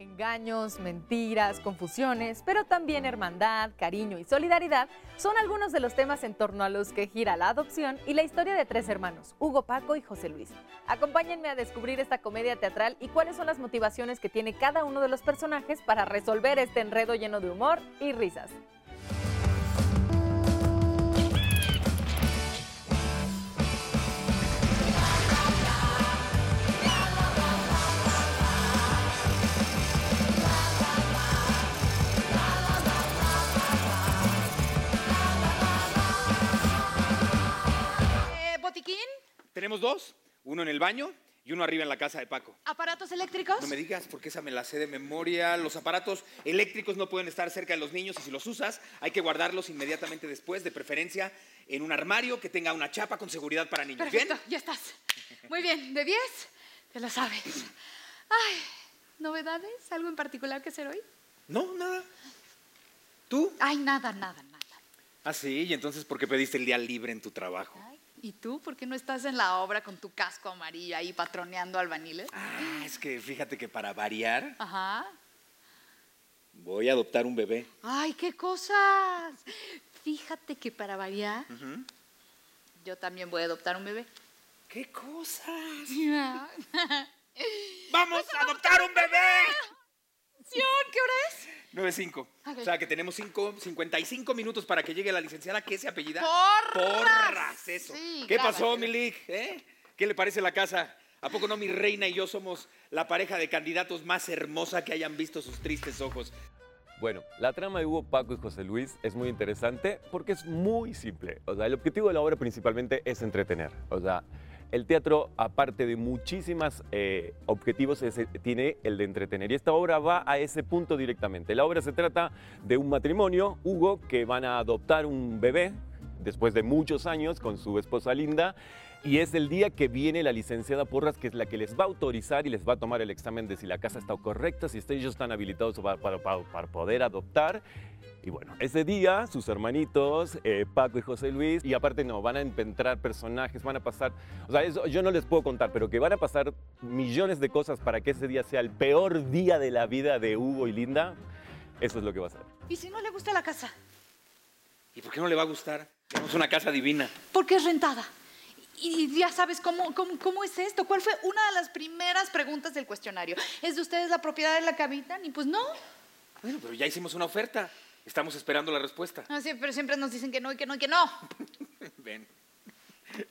Engaños, mentiras, confusiones, pero también hermandad, cariño y solidaridad son algunos de los temas en torno a los que gira la adopción y la historia de tres hermanos, Hugo, Paco y José Luis. Acompáñenme a descubrir esta comedia teatral y cuáles son las motivaciones que tiene cada uno de los personajes para resolver este enredo lleno de humor y risas. Tenemos dos, uno en el baño y uno arriba en la casa de Paco. ¿Aparatos eléctricos? No me digas porque esa me la sé de memoria. Los aparatos eléctricos no pueden estar cerca de los niños y si los usas hay que guardarlos inmediatamente después, de preferencia en un armario que tenga una chapa con seguridad para niños. Perfecto, ¿Bien? ya estás. Muy bien, ¿de 10? Te lo sabes. Ay, ¿novedades? ¿Algo en particular que hacer hoy? No, nada. ¿Tú? Ay, nada, nada, nada. Ah, sí, y entonces ¿por qué pediste el día libre en tu trabajo? Ay, ¿Y tú? ¿Por qué no estás en la obra con tu casco amarillo ahí patroneando albaniles? Ah, es que fíjate que para variar Ajá. voy a adoptar un bebé. Ay, qué cosas. Fíjate que para variar, yo también voy a adoptar un bebé. ¿Qué cosas? ¡Vamos a adoptar un bebé! ¿Qué hora es? 9.5. Ok. O sea que tenemos cinco, 55 minutos para que llegue la licenciada. ¿Qué se apellida? Porras. Porras, eso. Sí, ¿Qué claro. pasó, Milik? ¿Eh? ¿Qué le parece la casa? ¿A poco no mi reina y yo somos la pareja de candidatos más hermosa que hayan visto sus tristes ojos? Bueno, la trama de Hugo, Paco y José Luis es muy interesante porque es muy simple. O sea, el objetivo de la obra principalmente es entretener. O sea, el teatro, aparte de muchísimos objetivos, es- tiene el de entretener. Y esta obra va a ese punto directamente. La obra se trata de un matrimonio, Hugo, que van a adoptar un bebé después de muchos años con su esposa Linda. Y es el día que viene la licenciada Porras, que es la que les va a autorizar y les va a tomar el examen de si la casa está correcta, si ellos están habilitados para, para- para- para poder adoptar. Y bueno, ese día sus hermanitos, eh, Paco y José Luis, y aparte no, van a encontrar personajes, van a pasar, o sea, eso yo no les puedo contar, pero que van a pasar millones de cosas para que ese día sea el peor día de la vida de Hugo y Linda, eso es lo que va a ser. ¿Y si no le gusta la casa? ¿Y por qué no le va a gustar? Tenemos una casa divina. Porque es rentada. Y ya sabes cómo, cómo, cómo es esto. ¿Cuál fue una de las primeras preguntas del cuestionario? ¿Es de ustedes la propiedad de la que habitan? Y pues no. Bueno, pero ya hicimos una oferta. Estamos esperando la respuesta. Ah, sí, pero siempre nos dicen que no y que no y que no. Ven.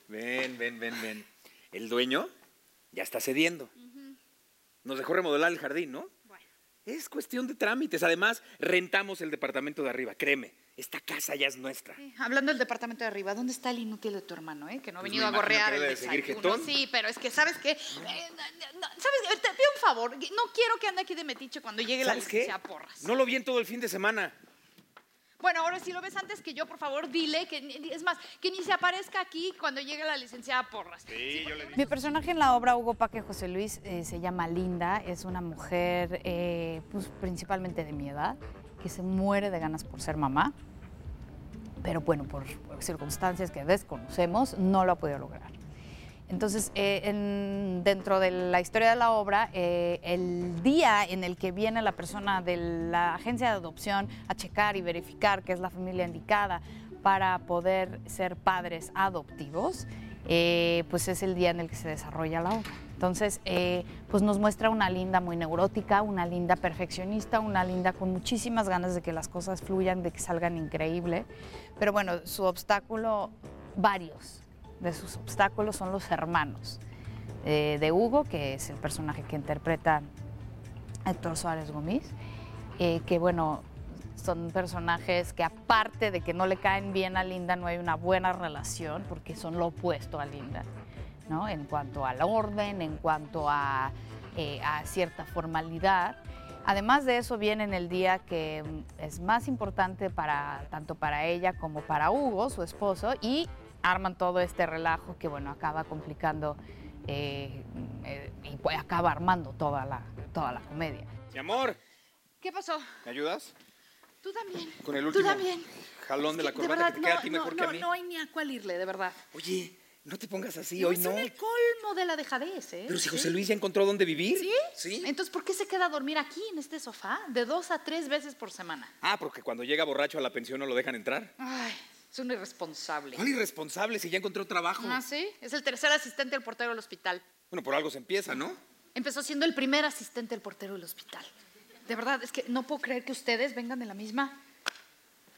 Ven, ven, ven, ven. El dueño ya está cediendo. Nos dejó remodelar el jardín, ¿no? Bueno. Es cuestión de trámites. Además, rentamos el departamento de arriba. Créeme, esta casa ya es nuestra. Sí, Hablando del departamento de arriba, ¿dónde está el inútil de tu hermano, eh? Que no ha Pues venido a gorrear el desayuno. jetón. Sí, pero es que, ¿sabes qué? Eh, no, ¿Sabes? Te pido un favor. No quiero que ande aquí de metiche cuando llegue la ¿Sabes qué? licenciada Porras. No lo vi en todo el fin de semana. Bueno, ahora si lo ves antes que yo, por favor, dile que, es más, que ni se aparezca aquí cuando llegue la licenciada Porras. Sí, yo le dije. Mi personaje en la obra Hugo Paque José Luis eh, se llama Linda, es una mujer eh, pues, principalmente de mi edad, que se muere de ganas por ser mamá, pero bueno, por circunstancias que desconocemos, no lo ha podido lograr. Entonces, eh, en- dentro de la historia de la obra, eh, el día en el que viene la persona de la agencia de adopción a checar y verificar que es la familia indicada para poder ser padres adoptivos, eh, pues es el día en el que se desarrolla la obra. Entonces, eh, pues nos muestra una linda muy neurótica, una linda perfeccionista, una linda con muchísimas ganas de que las cosas fluyan, de que salgan increíble. Pero bueno, su obstáculo, varios de sus obstáculos son los hermanos eh, de Hugo, que es el personaje que interpreta Héctor Suárez Gómez, eh, que bueno, son personajes que aparte de que no le caen bien a Linda, no hay una buena relación, porque son lo opuesto a Linda, ¿no? En cuanto al orden, en cuanto a, eh, a cierta formalidad. Además de eso, viene en el día que mm, es más importante para, tanto para ella como para Hugo, su esposo, y arman todo este relajo que, bueno, acaba complicando eh, eh, y pues acaba armando toda la, toda la comedia. Mi amor, ¿Qué pasó? ¿me ayudas? Tú también. Con el Tú último también. jalón de la corbata verdad, que te queda no, a ti mejor no, que a no, mí. No hay ni a cuál irle, de verdad. Oye, No te pongas así, No, hoy no. Son el colmo de la dejadez, ¿eh? Pero si. José Luis ya encontró dónde vivir. ¿Sí? Sí. Entonces, ¿por qué se queda a dormir aquí, en este sofá, de dos a tres veces por semana? Ah, porque cuando llega borracho a la pensión no lo dejan entrar. Ay, es un irresponsable. ¿Cuál irresponsable si ya encontró trabajo? Ah, sí. Es el tercer asistente del portero del hospital. Bueno, por algo se empieza, ¿no? Empezó siendo el primer asistente del portero del hospital. De verdad, es que no puedo creer que ustedes vengan de la misma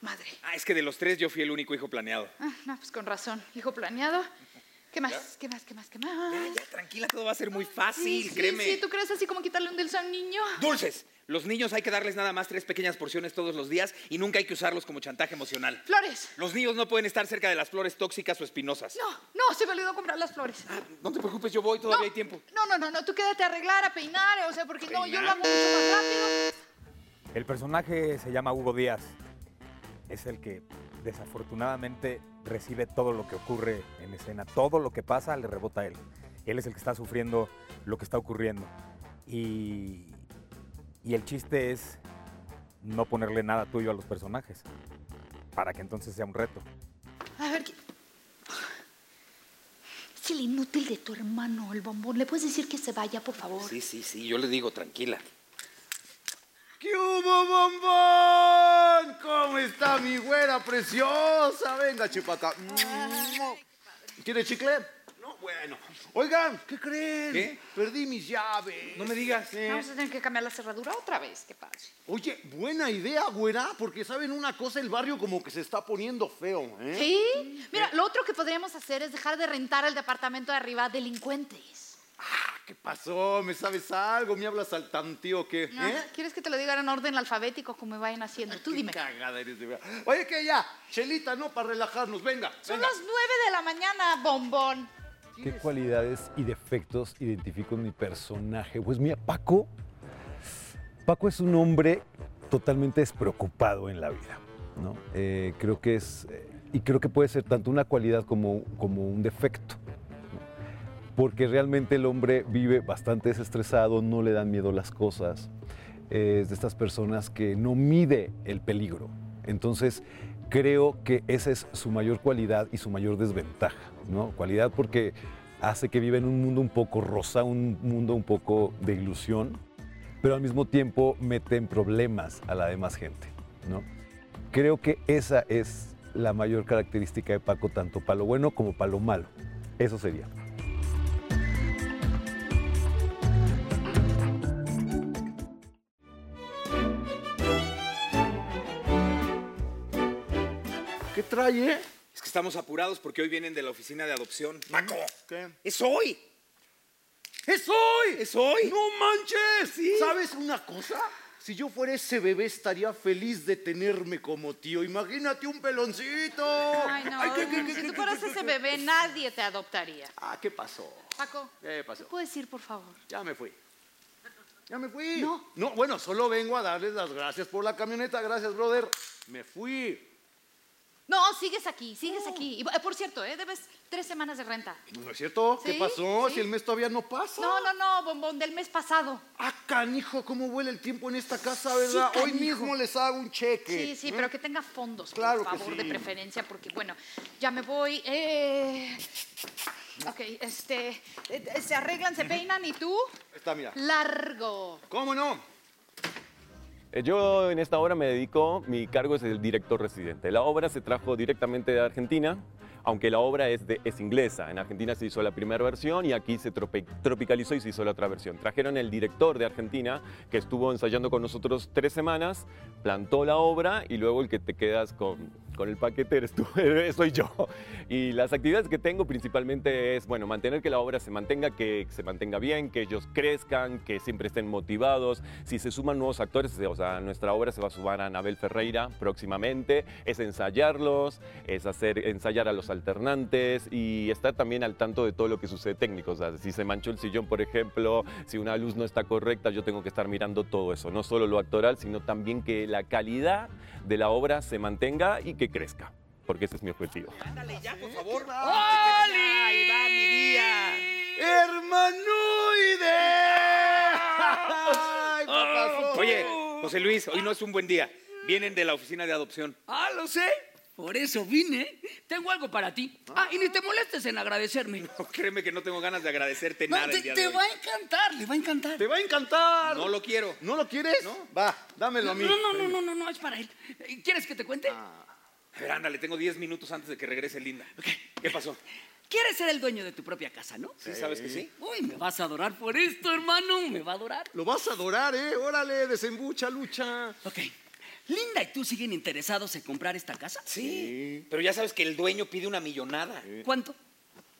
madre. Ah, es que de los tres yo fui el único hijo planeado. Ah, no, pues con razón. Hijo planeado. ¿Qué más? ¿Qué más? ¿Qué más? ¿Qué más? Ya, ya, tranquila, todo va a ser muy Sí, fácil, sí, créeme. Sí, ¿tú crees así como quitarle un dulce a un niño? Dulces. Los niños hay que darles nada más tres pequeñas porciones todos los días y nunca hay que usarlos como chantaje emocional. Flores. Los niños no pueden estar cerca de las flores tóxicas o espinosas. No, no, se me olvidó comprar las flores. Ah, no te preocupes, yo voy, todavía no, hay tiempo. No, no, no, no, tú quédate a arreglar, a peinar, o sea, porque no, yo lo hago mucho más rápido. El personaje se llama Hugo Díaz. Es el que desafortunadamente recibe todo lo que ocurre en escena. Todo lo que pasa le rebota a él. Él es el que está sufriendo lo que está ocurriendo. Y, y el chiste es no ponerle nada tuyo a los personajes. Para que entonces sea un reto. A ver, ¿qué? Es el inútil de tu hermano, el bombón. ¿Le puedes decir que se vaya, por favor? Sí, sí, sí, yo le digo, tranquila. ¿Qué hubo, bombón? ¿Cómo está mi güera preciosa? Venga, chipacá. ¿Quiere chicle? No, bueno. Oigan, ¿qué creen? ¿Qué? Perdí mis llaves. No me digas. Vamos a tener que cambiar la cerradura otra vez, ¿qué pasa? Oye, buena idea, güera, porque saben una cosa, el barrio como que se está poniendo feo, ¿eh? ¿Sí? Mira, lo otro que podríamos hacer es dejar de rentar el departamento de arriba a delincuentes. ¿Qué pasó? ¿Me sabes algo? ¿Me hablas al tantío o qué? Ah, ¿Eh? ¿Quieres que te lo diga en orden alfabético como me vayan haciendo? Tú Qué dime. cagada eres de verdad. Oye, que ya, Chelita, no, para relajarnos, venga. Son venga. las nueve de la mañana, bombón. ¿Qué cualidades y defectos identifico en mi personaje? Pues mira, Paco, Paco es un hombre totalmente despreocupado en la vida, ¿no? Eh, creo que es, eh, y creo que puede ser tanto una cualidad como, como un defecto, ¿no? Porque realmente el hombre vive bastante desestresado, no le dan miedo las cosas, es de estas personas que no mide el peligro. Entonces, creo que esa es su mayor cualidad y su mayor desventaja, ¿no? Cualidad porque hace que viva en un mundo un poco rosa, un mundo un poco de ilusión, pero al mismo tiempo mete en problemas a la demás gente, ¿no? Creo que esa es la mayor característica de Paco, tanto para lo bueno como para lo malo. Eso sería. Trae, eh? Es que estamos apurados porque hoy vienen de la oficina de adopción. ¡Paco! ¿Qué? ¡Es hoy! ¡Es hoy! ¡Es hoy! ¡No manches! ¿Sabes una cosa? Si yo fuera ese bebé estaría feliz de tenerme como tío. Imagínate un peloncito. Ay, no. Ay, ¿qué, qué, qué, si tú fueras ese bebé, nadie te adoptaría. Ah, ¿qué pasó? Paco, ¿Qué pasó? ¿puedes ir, por favor? Ya me fui. Ya me fui. No. No, bueno, solo vengo a darles las gracias por la camioneta. Gracias, brother. Me fui. No, sigues aquí, sigues aquí. Y, eh, por cierto, ¿eh? debes tres semanas de renta. ¿No es cierto? ¿Qué Sí, pasó? sí. Si el mes todavía no pasa. No, no, no, bombón, del mes pasado. Ah, canijo, cómo huele el tiempo en esta casa, ¿verdad? Hoy mismo les hago un cheque. Sí, sí, pero que tenga fondos, Claro por que favor, de preferencia, porque, bueno, ya me voy. Eh... Ok, este, eh, se arreglan, se peinan y tú, Está, mira. largo. ¿Cómo no? Eh, Yo en esta obra me dedico, mi cargo es el director residente. La obra se trajo directamente de Argentina, aunque la obra es, de, es inglesa. En Argentina se hizo la primera versión y aquí se tropi- tropicalizó y se hizo la otra versión. Trajeron el director de Argentina, que estuvo ensayando con nosotros tres semanas, plantó la obra y luego el que te quedas con, con el paquete soy yo. Y las actividades que tengo principalmente es, bueno, mantener que la obra se mantenga, que se mantenga bien, que ellos crezcan, que siempre estén motivados. Si se suman nuevos actores, o sea, nuestra obra se va a sumar a Anabel Ferreira próximamente, es ensayarlos, es hacer ensayar a los alternantes y estar también al tanto de todo lo que sucede técnico. O sea, si se manchó el sillón, por ejemplo, si una luz no está correcta, yo tengo que estar mirando todo eso, no solo lo actoral, sino también que la calidad de la obra se mantenga y que crezca, porque ese es mi objetivo. Ándale ya, por favor. ¡Ahí va mi día! ¡Hermanoide! ¡Ay, papazón! Oye, José Luis, hoy no es un buen día. Vienen de la oficina de adopción. Ah, lo sé. Por eso vine. Tengo algo para ti. Ah, y ni te molestes en agradecerme. No, créeme que no tengo ganas de agradecerte No, nada te, el día te de hoy. va a encantar, le va a encantar. ¡Te va a encantar! No lo quiero. ¿No lo quieres? Va, dámelo a mí. No, no, no, no, no, no, es para él. Eh, ¿Quieres que te cuente? A ver, ándale, tengo 10 minutos antes de que regrese Linda. ¿Qué pasó? ¿Quieres ser el dueño de tu propia casa, no? ¿Sí sabes que sí? Uy, me vas a adorar por esto, hermano. Me va a adorar. Lo vas a adorar, ¿eh? Órale, desembucha, lucha. Ok. Linda y tú siguen interesados en comprar esta casa. Sí. Pero ya sabes que el dueño pide una millonada. ¿Cuánto?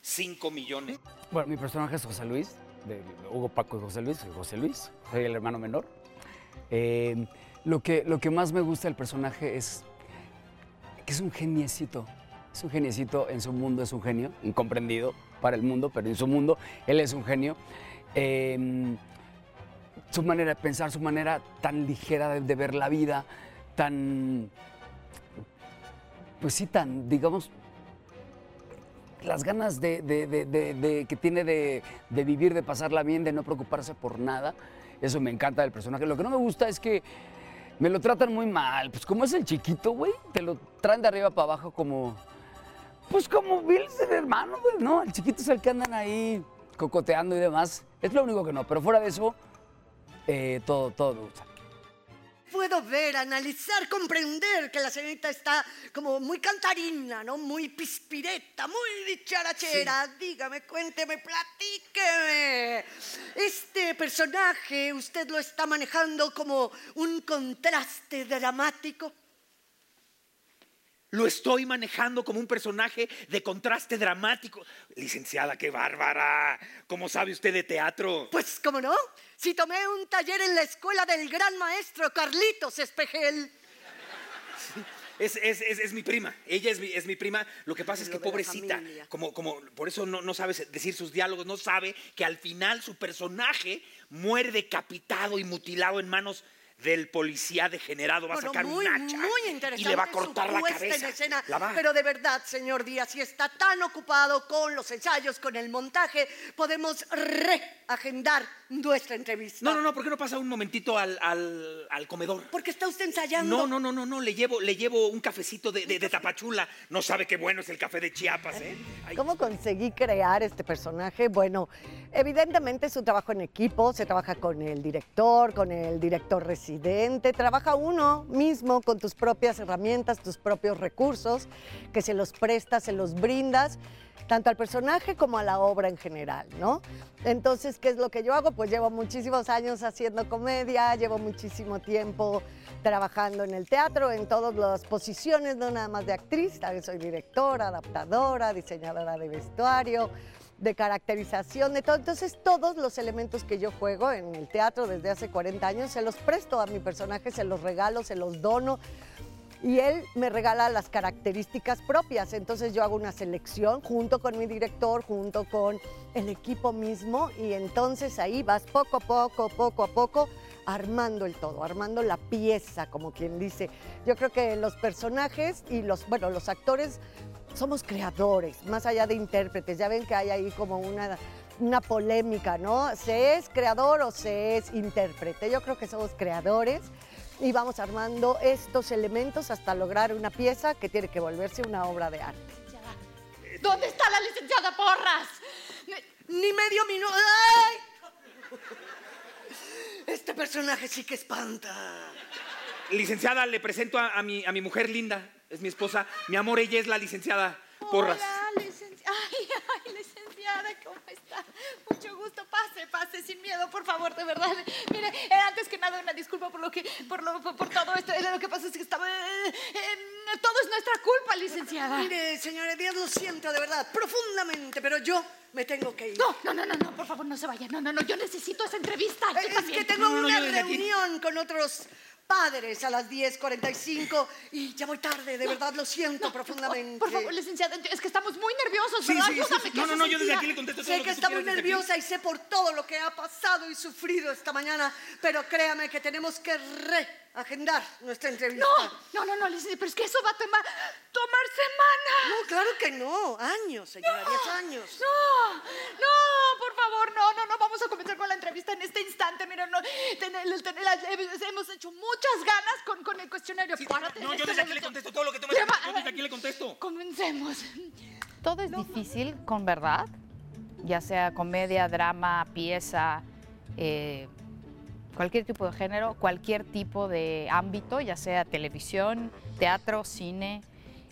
5 millones. Bueno, mi personaje es José Luis, de Hugo Paco y José Luis. Soy José Luis, soy el hermano menor. Eh, lo, que, lo que más me gusta del personaje es que es un geniecito. Es un geniecito, en su mundo es un genio, incomprendido para el mundo, pero en su mundo él es un genio. Eh, su manera de pensar, su manera tan ligera de, de ver la vida, tan, pues sí, tan, digamos, las ganas de, que tiene de, vivir, de pasarla bien, de no preocuparse por nada. Eso me encanta del personaje. Lo que no me gusta es que me lo tratan muy mal. Pues como es el chiquito, güey, te lo traen de arriba para abajo como... Pues como Bill el hermano, güey, ¿no? El chiquito es el que andan ahí cocoteando y demás. Es lo único que no. Pero fuera de eso, eh, todo, todo me gusta. Puedo ver, analizar, comprender que la señorita está como muy cantarina, ¿no? Muy pispireta, muy dicharachera. Dígame, cuénteme, platíqueme. Este personaje, ¿usted lo está manejando como un contraste dramático? Lo estoy manejando como un personaje de contraste dramático. Licenciada, qué bárbara. ¿Cómo sabe usted de teatro? Pues, ¿cómo no? Si tomé un taller en la escuela del gran maestro Carlitos Espejel. Es, es- es- es mi prima. Ella es mi, es mi prima. Lo que pasa es que pobrecita, como, como por eso no, no sabe decir sus diálogos, no sabe que al final su personaje muere decapitado y mutilado en manos del policía degenerado. Va a Bueno, sacar muy, un hacha muy interesante y le va a cortar la cabeza. en escena. La Pero de verdad, señor Díaz, si está tan ocupado con los ensayos, con el montaje, podemos reagendar nuestra entrevista. No, no, no, ¿por qué no pasa un momentito al, al- al comedor? Porque está usted ensayando. No, no, no, no, no, le llevo, le llevo un cafecito de, de- de tapachula. No sabe qué bueno es el café de Chiapas, ¿eh? Ay, ¿Cómo conseguí crear este personaje? Bueno, evidentemente es un trabajo en equipo, se trabaja con el director, con el director residente, trabaja uno mismo con tus propias herramientas, tus propios recursos, que se los prestas, se los brindas, tanto al personaje como a la obra en general, ¿no? Entonces, ¿qué es lo que yo hago? Pues llevo muchísimos años haciendo comedia, llevo muchísimo tiempo trabajando en el teatro, en todas las posiciones, no nada más de actriz, también soy directora, adaptadora, diseñadora de vestuario, de caracterización, de todo. Entonces, todos los elementos que yo juego en el teatro desde hace 40 años, se los presto a mi personaje, se los regalo, se los dono y él me regala las características propias. Entonces yo hago una selección junto con mi director, junto con el equipo mismo y entonces ahí vas poco a poco, poco a poco armando el todo, armando la pieza, como quien dice. Yo creo que los personajes y los, bueno, los actores somos creadores, más allá de intérpretes. Ya ven que hay ahí como una una polémica, ¿no? ¿Se es creador o se es intérprete? Yo creo que somos creadores y vamos armando estos elementos hasta lograr una pieza que tiene que volverse una obra de arte. ¿Dónde está la licenciada Porras? Ni medio minuto. ¡Ay! Este personaje sí que espanta. Licenciada, le presento a, a mi, a mi mujer linda. Es mi esposa. Mi amor, ella es la licenciada Porras. Hola, licenciada. Ay, ay, licenciada, ¿cómo está? Mucho gusto. Pase, pase, sin miedo, por favor, de verdad. Mire, eh, antes que nada, una disculpa por lo que, por, lo, por, por todo esto. Eh, Lo que pasa es que estaba. eh, eh, todo es nuestra culpa, licenciada. Mire, señora Díaz, lo siento de verdad, profundamente, pero yo me tengo que ir. No, no, no, no, no, por favor, no se vaya. No, no, no, yo necesito esa entrevista. Yo Eh, Es también. que tengo No, no, no, una yo desde aquí- reunión con otros padres a las 10.45 y ya voy tarde, de verdad lo siento profundamente. Por favor, licenciada, es que estamos muy nerviosos, Sí, ¿verdad? sí, sí, Ayúdame, sí. No, no, no, yo desde aquí le contesto todo Sé lo que tú está muy nerviosa y sé por todo lo que ha pasado y sufrido esta mañana, pero créame que tenemos que reagendar nuestra entrevista. No, no, no, no, pero es que eso va a tomar, tomar semanas. No, claro que no. Años, señora, 10 años. No, no, por favor, no, no, no, vamos a comenzar con la entrevista en este instante. Mira, no, ten- el- ten- la- hemos hecho muchas ganas con, con mi cuestionario. Párate. No, yo desde aquí le contesto todo lo que tú me Yo desde aquí le contesto. Comencemos. Todo es difícil con verdad, ya sea comedia, drama, pieza, eh, cualquier tipo de género, cualquier tipo de ámbito, ya sea televisión, teatro, cine.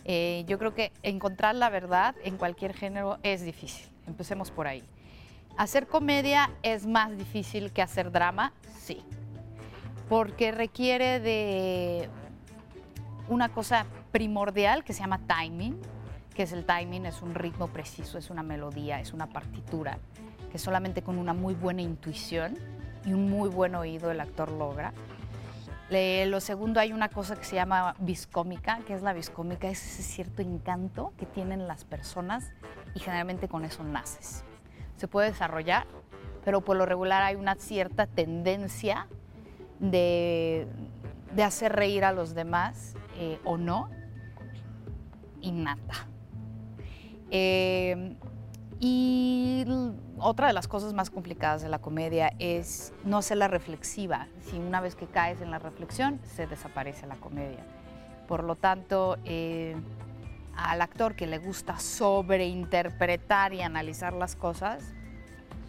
Eh, yo creo que encontrar la verdad en cualquier género es difícil. Empecemos por ahí. Hacer comedia es más difícil que hacer drama, sí, porque requiere de una cosa primordial que se llama timing, que es el timing, es un ritmo preciso, es una melodía, es una partitura, que solamente con una muy buena intuición y un muy buen oído el actor logra. Le- lo segundo, hay una cosa que se llama viscómica, que es la viscómica, es ese cierto encanto que tienen las personas y generalmente con eso naces. Se puede desarrollar, pero por lo regular hay una cierta tendencia de, de hacer reír a los demás eh, o no, innata. Eh, y otra de las cosas más complicadas de la comedia es no hacerla reflexiva. Si una vez que caes en la reflexión, se desaparece la comedia. Por lo tanto, eh, al actor que le gusta sobreinterpretar y analizar las cosas,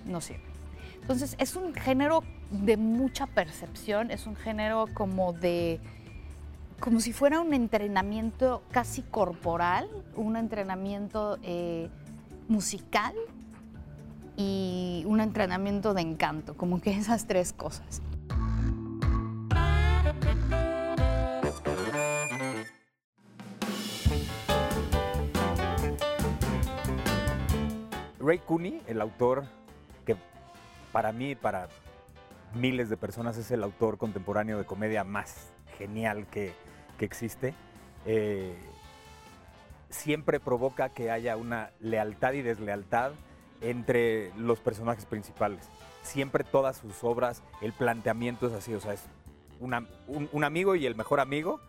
no sirve. Entonces, es un género de mucha percepción, es un género como de como si fuera un entrenamiento casi corporal, un entrenamiento eh, musical y un entrenamiento de encanto, como que esas tres cosas. Ray Cooney, el autor que para mí para miles de personas es el autor contemporáneo de comedia más genial que, que existe, eh, siempre provoca que haya una lealtad y deslealtad entre los personajes principales. Siempre todas sus obras, el planteamiento es así, o sea, es un amigo y el mejor amigo,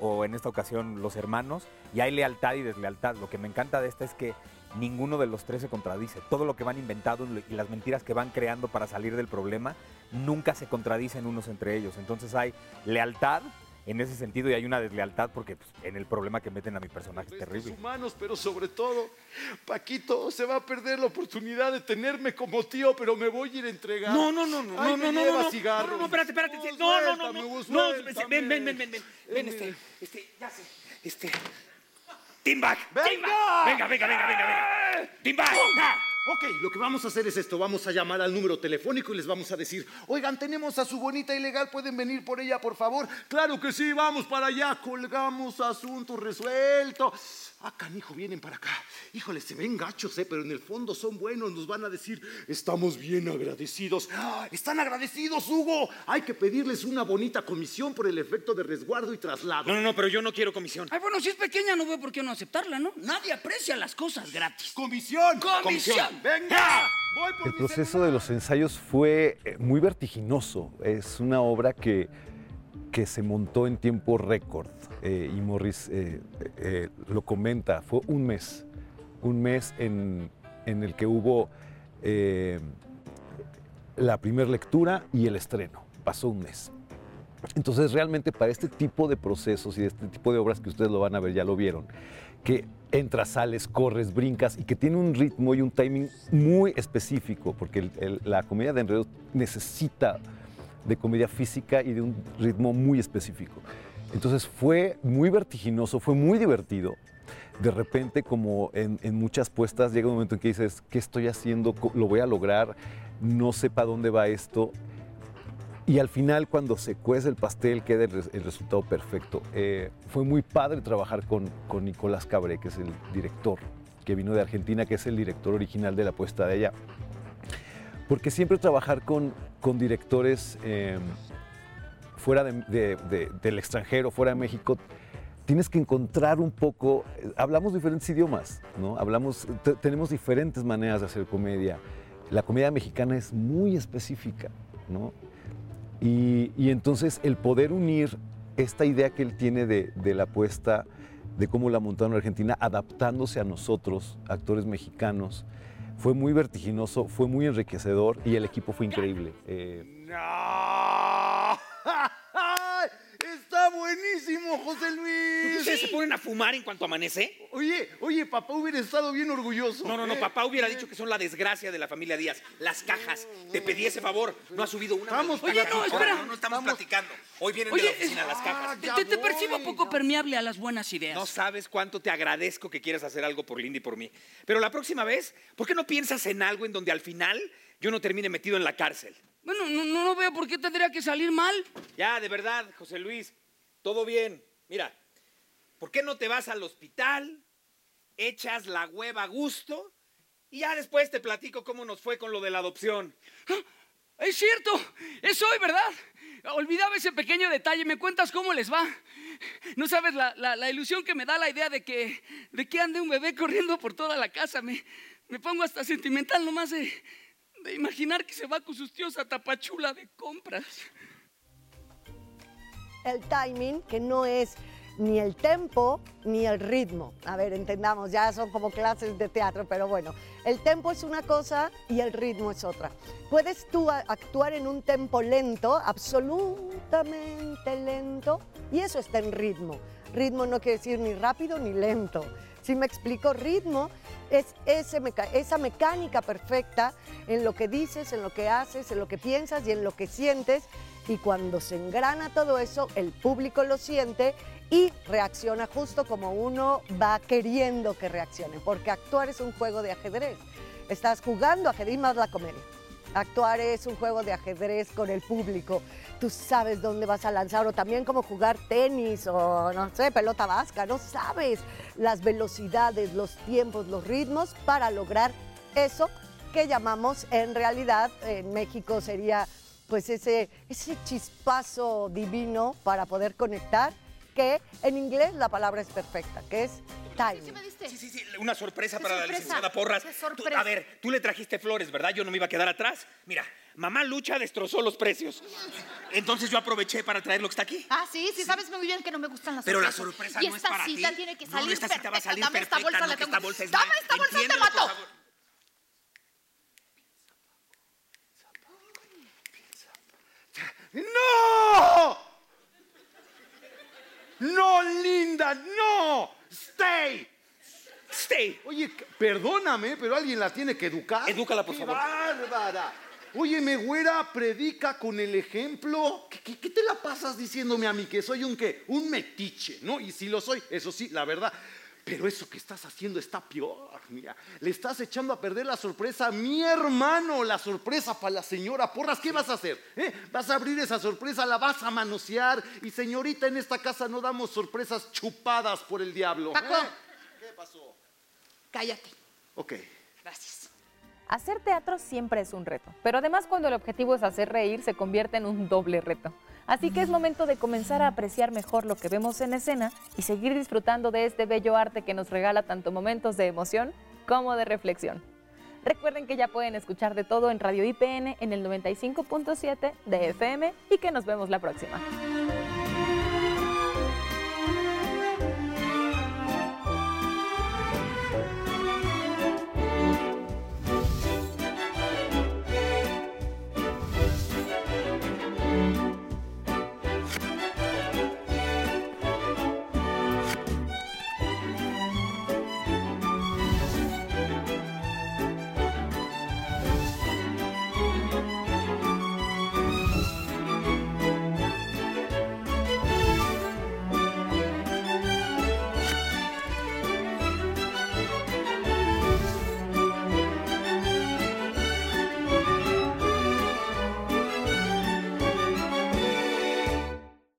o en esta ocasión los hermanos, y hay lealtad y deslealtad. Lo que me encanta de esta es que ninguno de los tres se contradice. Todo lo que van inventando y las mentiras que van creando para salir del problema nunca se contradicen unos entre ellos. Entonces hay lealtad en ese sentido y hay una deslealtad porque pues, en el problema que meten a mi personaje es terrible. humanos, pero sobre todo, Paquito se va a perder la oportunidad de tenerme como tío, pero me voy a ir a entregar. No, no, no, no, Ay, no, no, no, no, no, no, no, espérate, espérate, No, no, no, no, no, ven, ven, ven, ven, ven, ven, este, este, ya sé, este, Teamback, ¡Venga! Teamback, venga, venga, venga, venga, ah. Ok, lo que vamos a hacer es esto, vamos a llamar al número telefónico y les vamos a decir, oigan, tenemos a su bonita ilegal, ¿pueden venir por ella, por favor? Claro que sí, vamos para allá, colgamos asunto resuelto. Ah, canijo, vienen para acá. Híjole, se ven gachos, ¿eh? Pero en el fondo son buenos, nos van a decir, estamos bien agradecidos. ¡Ah! ¿Están agradecidos, Hugo? Hay que pedirles una bonita comisión por el efecto de resguardo y traslado. No, no, no, pero yo no quiero comisión. Ay, bueno, si es pequeña no veo por qué no aceptarla, ¿no? Nadie aprecia las cosas gratis. ¡Comisión! ¡Comisión! ¡Venga! Voy por El mi proceso de los ensayos fue eh, muy vertiginoso. Es una obra que, que se montó en tiempo récord eh, y Morris eh, eh, lo comenta. Fue un mes, un mes en, en el que hubo la primera lectura y el estreno. Pasó un mes. Entonces realmente para este tipo de procesos y de este tipo de obras que ustedes lo van a ver, ya lo vieron, que entras, sales, corres, brincas y que tiene un ritmo y un timing muy específico, porque el- la comedia de enredos necesita de comedia física y de un ritmo muy específico. Entonces fue muy vertiginoso, fue muy divertido. De repente, como en, muchas puestas, llega un momento en que dices, ¿qué estoy haciendo? ¿Lo voy a lograr? No sé para dónde va esto. Y al final, cuando se cuece el pastel, queda el, el resultado perfecto. Eh, fue muy padre trabajar con, con Nicolás Cabré, que es el director, que vino de Argentina, que es el director original de la puesta de ella. Porque siempre trabajar con, con directores eh, fuera de- de- de- del extranjero, fuera de México, tienes que encontrar un poco, eh, hablamos diferentes idiomas, ¿no? Hablamos, te- tenemos diferentes maneras de hacer comedia. La comedia mexicana es muy específica, ¿no? Y, y entonces el poder unir esta idea que él tiene de, de la apuesta, de cómo la montaron en Argentina, adaptándose a nosotros, actores mexicanos, fue muy vertiginoso, fue muy enriquecedor y el equipo fue increíble. Eh, ¡No! ¡Está ponen a fumar en cuanto amanece? Oye, oye, papá hubiera estado bien orgulloso. No, no, no, ¿eh? papá hubiera dicho que son la desgracia de la familia Díaz. Las cajas. Te pedí ese favor. No ha subido una. Estamos maldita Oye, no, espera. No, no estamos platicando. Hoy vienen Oye, de la oficina las Ah, cajas. Te, te- te percibo poco permeable a las buenas ideas. No sabes cuánto te agradezco que quieras hacer algo por Linda y por mí. Pero la próxima vez, ¿por qué no piensas en algo en donde al final yo no termine metido en la cárcel? Bueno, no, no, no veo por qué tendría que salir mal. Ya, de verdad, José Luis, todo bien. Mira, ¿por qué no te vas al hospital, echas la hueva a gusto y ya después te platico cómo nos fue con lo de la adopción? Es cierto, es hoy, ¿verdad? Olvidaba ese pequeño detalle. ¿Me cuentas cómo les va? No sabes la, la- la ilusión que me da la idea de que, de que ande un bebé corriendo por toda la casa. Me, me pongo hasta sentimental nomás de, de imaginar que se va con sus tíos a Tapachula de compras. El timing, que no es ni el tempo ni el ritmo. A ver, entendamos, ya son como clases de teatro, pero bueno, el tempo es una cosa y el ritmo es otra. Puedes tú actuar en un tempo lento, absolutamente lento, y eso está en ritmo. Ritmo no quiere decir ni rápido ni lento. Si me explico, ritmo es esa mecánica perfecta en lo que dices, en lo que haces, en lo que piensas y en lo que sientes. Y cuando se engrana todo eso, el público lo siente y reacciona justo como uno va queriendo que reaccione. Porque actuar es un juego de ajedrez. Estás jugando ajedrez más la comedia. Actuar es un juego de ajedrez con el público. Tú sabes dónde vas a lanzar o también como jugar tenis o no sé, pelota vasca. No sabes las velocidades, los tiempos, los ritmos para lograr eso que llamamos en realidad en México sería pues ese, ese chispazo divino para poder conectar que en inglés la palabra es perfecta, que es timing. Sí, sí, sí, una sorpresa ¿Qué para la sorpresa? licenciada Porras. ¿Qué Tú- sorpresa? a ver, tú le trajiste flores, ¿verdad? Yo no me iba a quedar atrás. Mira, mamá Lucha destrozó los precios. Entonces yo aproveché para traer lo que está aquí. Ah, sí, sí, sabes muy bien que no me gustan las Pero la sorpresas. sorpresa y no es esta para cita ti. tiene que No, no, salir esta cita va a salir Dame esta bolsa, no, la tengo. esta bolsa es Dame esta bolsa, te mato. ¡No! ¡No, Linda! ¡No! ¡Stay! ¡Stay! Oye, perdóname, pero alguien la tiene que educar. Edúcala, por ¡Qué favor. bárbara! Óyeme, güera, predica con el ejemplo. ¿Qué, qué- qué te la pasas diciéndome a mí que soy un qué? Un metiche, ¿no? Y si lo soy, eso sí, la verdad. Pero eso que estás haciendo está peor, mira. Le estás echando a perder la sorpresa a mi hermano, la sorpresa para la señora Porras. ¿Qué vas a hacer? eh? ¿Vas a abrir esa sorpresa? ¿La vas a manosear? Y señorita, en esta casa no damos sorpresas chupadas por el diablo. Paco. ¿eh? ¿Qué pasó? Cállate. Ok. Gracias. Hacer teatro siempre es un reto, pero además cuando el objetivo es hacer reír se convierte en un doble reto. Así que es momento de comenzar a apreciar mejor lo que vemos en escena y seguir disfrutando de este bello arte que nos regala tanto momentos de emoción como de reflexión. Recuerden que ya pueden escuchar de todo en Radio IPN en el 95.7 de FM y que nos vemos la próxima.